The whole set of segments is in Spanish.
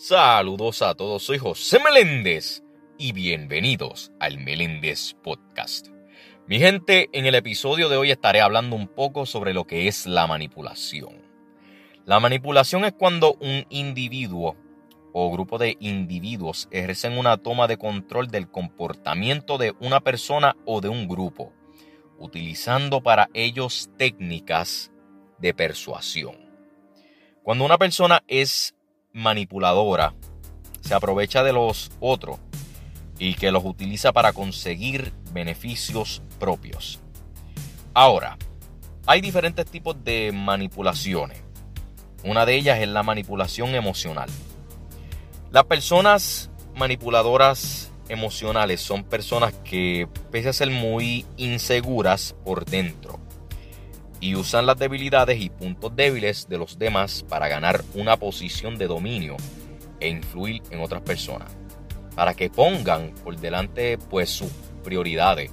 Saludos a todos, soy José Meléndez y bienvenidos al Meléndez Podcast. Mi gente, en el episodio de hoy estaré hablando un poco sobre lo que es la manipulación. La manipulación es cuando un individuo o grupo de individuos ejercen una toma de control del comportamiento de una persona o de un grupo, utilizando para ellos técnicas de persuasión. Cuando una persona es manipuladora, se aprovecha de los otros y que los utiliza para conseguir beneficios propios. Ahora, hay diferentes tipos de manipulaciones. Una de ellas es la manipulación emocional. Las personas manipuladoras emocionales son personas que, pese a ser muy inseguras por dentro, y usan las debilidades y puntos débiles de los demás para ganar una posición de dominio e influir en otras personas. Para que pongan por delante pues sus prioridades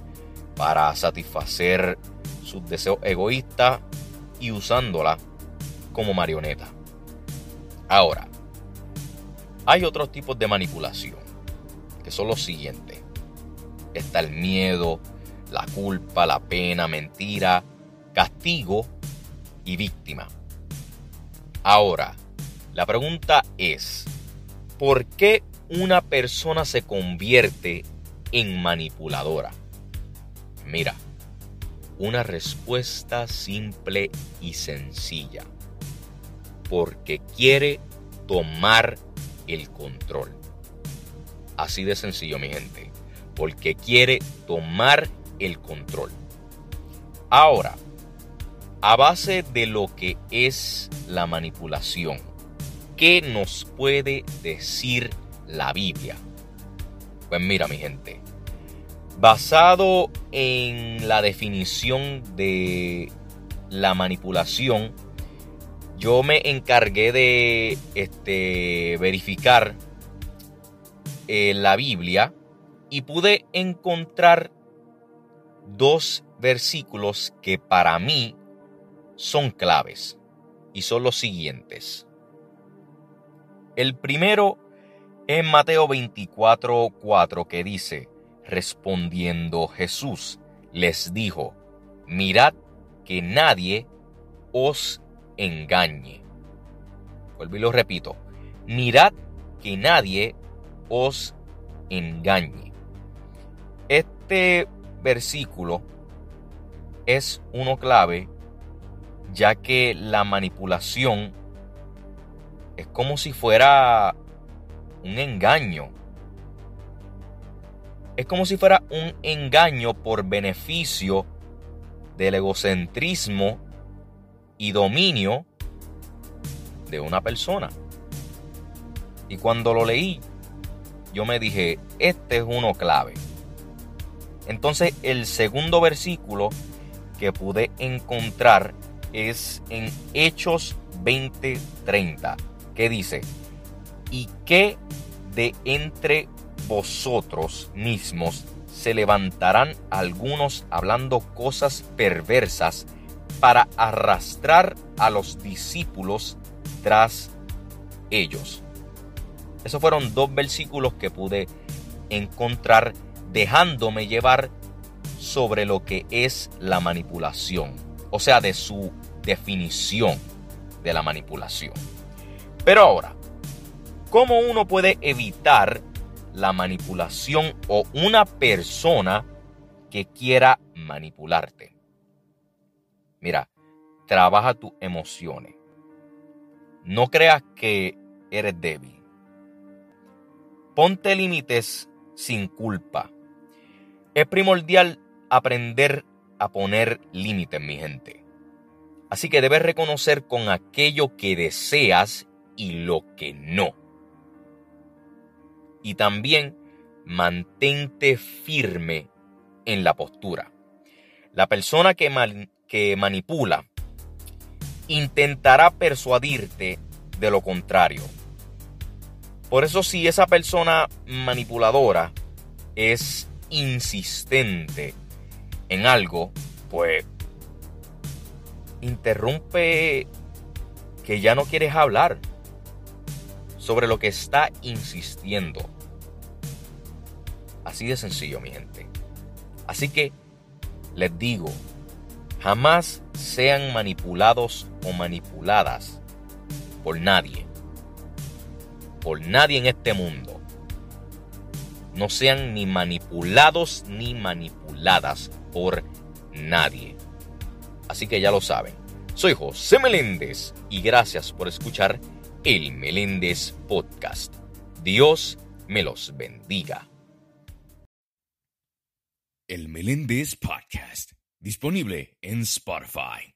para satisfacer sus deseos egoístas y usándola como marioneta. Ahora, hay otros tipos de manipulación que son los siguientes. Está el miedo, la culpa, la pena, mentira, castigo y víctima. Ahora, la pregunta es, ¿por qué una persona se convierte en manipuladora? Mira, una respuesta simple y sencilla. Porque quiere tomar el control. Así de sencillo, mi gente. Porque quiere tomar el control. Ahora, a base de lo que es la manipulación, ¿qué nos puede decir la Biblia? Pues mira mi gente, basado en la definición de la manipulación, yo me encargué de este, verificar eh, la Biblia y pude encontrar dos versículos que para mí son claves y son los siguientes. El primero es Mateo 24, 4 que dice, respondiendo Jesús, les dijo, mirad que nadie os engañe. Vuelvo y lo repito, mirad que nadie os engañe. Este versículo es uno clave ya que la manipulación es como si fuera un engaño. Es como si fuera un engaño por beneficio del egocentrismo y dominio de una persona. Y cuando lo leí, yo me dije, este es uno clave. Entonces el segundo versículo que pude encontrar es en Hechos 20:30, que dice, y que de entre vosotros mismos se levantarán algunos hablando cosas perversas para arrastrar a los discípulos tras ellos. Esos fueron dos versículos que pude encontrar dejándome llevar sobre lo que es la manipulación, o sea, de su definición de la manipulación. Pero ahora, ¿cómo uno puede evitar la manipulación o una persona que quiera manipularte? Mira, trabaja tus emociones. No creas que eres débil. Ponte límites sin culpa. Es primordial aprender a poner límites, mi gente. Así que debes reconocer con aquello que deseas y lo que no. Y también mantente firme en la postura. La persona que, que manipula intentará persuadirte de lo contrario. Por eso si esa persona manipuladora es insistente en algo, pues interrumpe que ya no quieres hablar. sobre lo que está insistiendo. Así de sencillo, mi gente. Así que les digo, jamás sean manipulados o manipuladas por nadie. Por nadie en este mundo. No sean ni manipulados ni manipuladas por nadie. Así que ya lo saben. Soy José Meléndez y gracias por escuchar el Meléndez Podcast. Dios me los bendiga. El Meléndez Podcast, disponible en Spotify.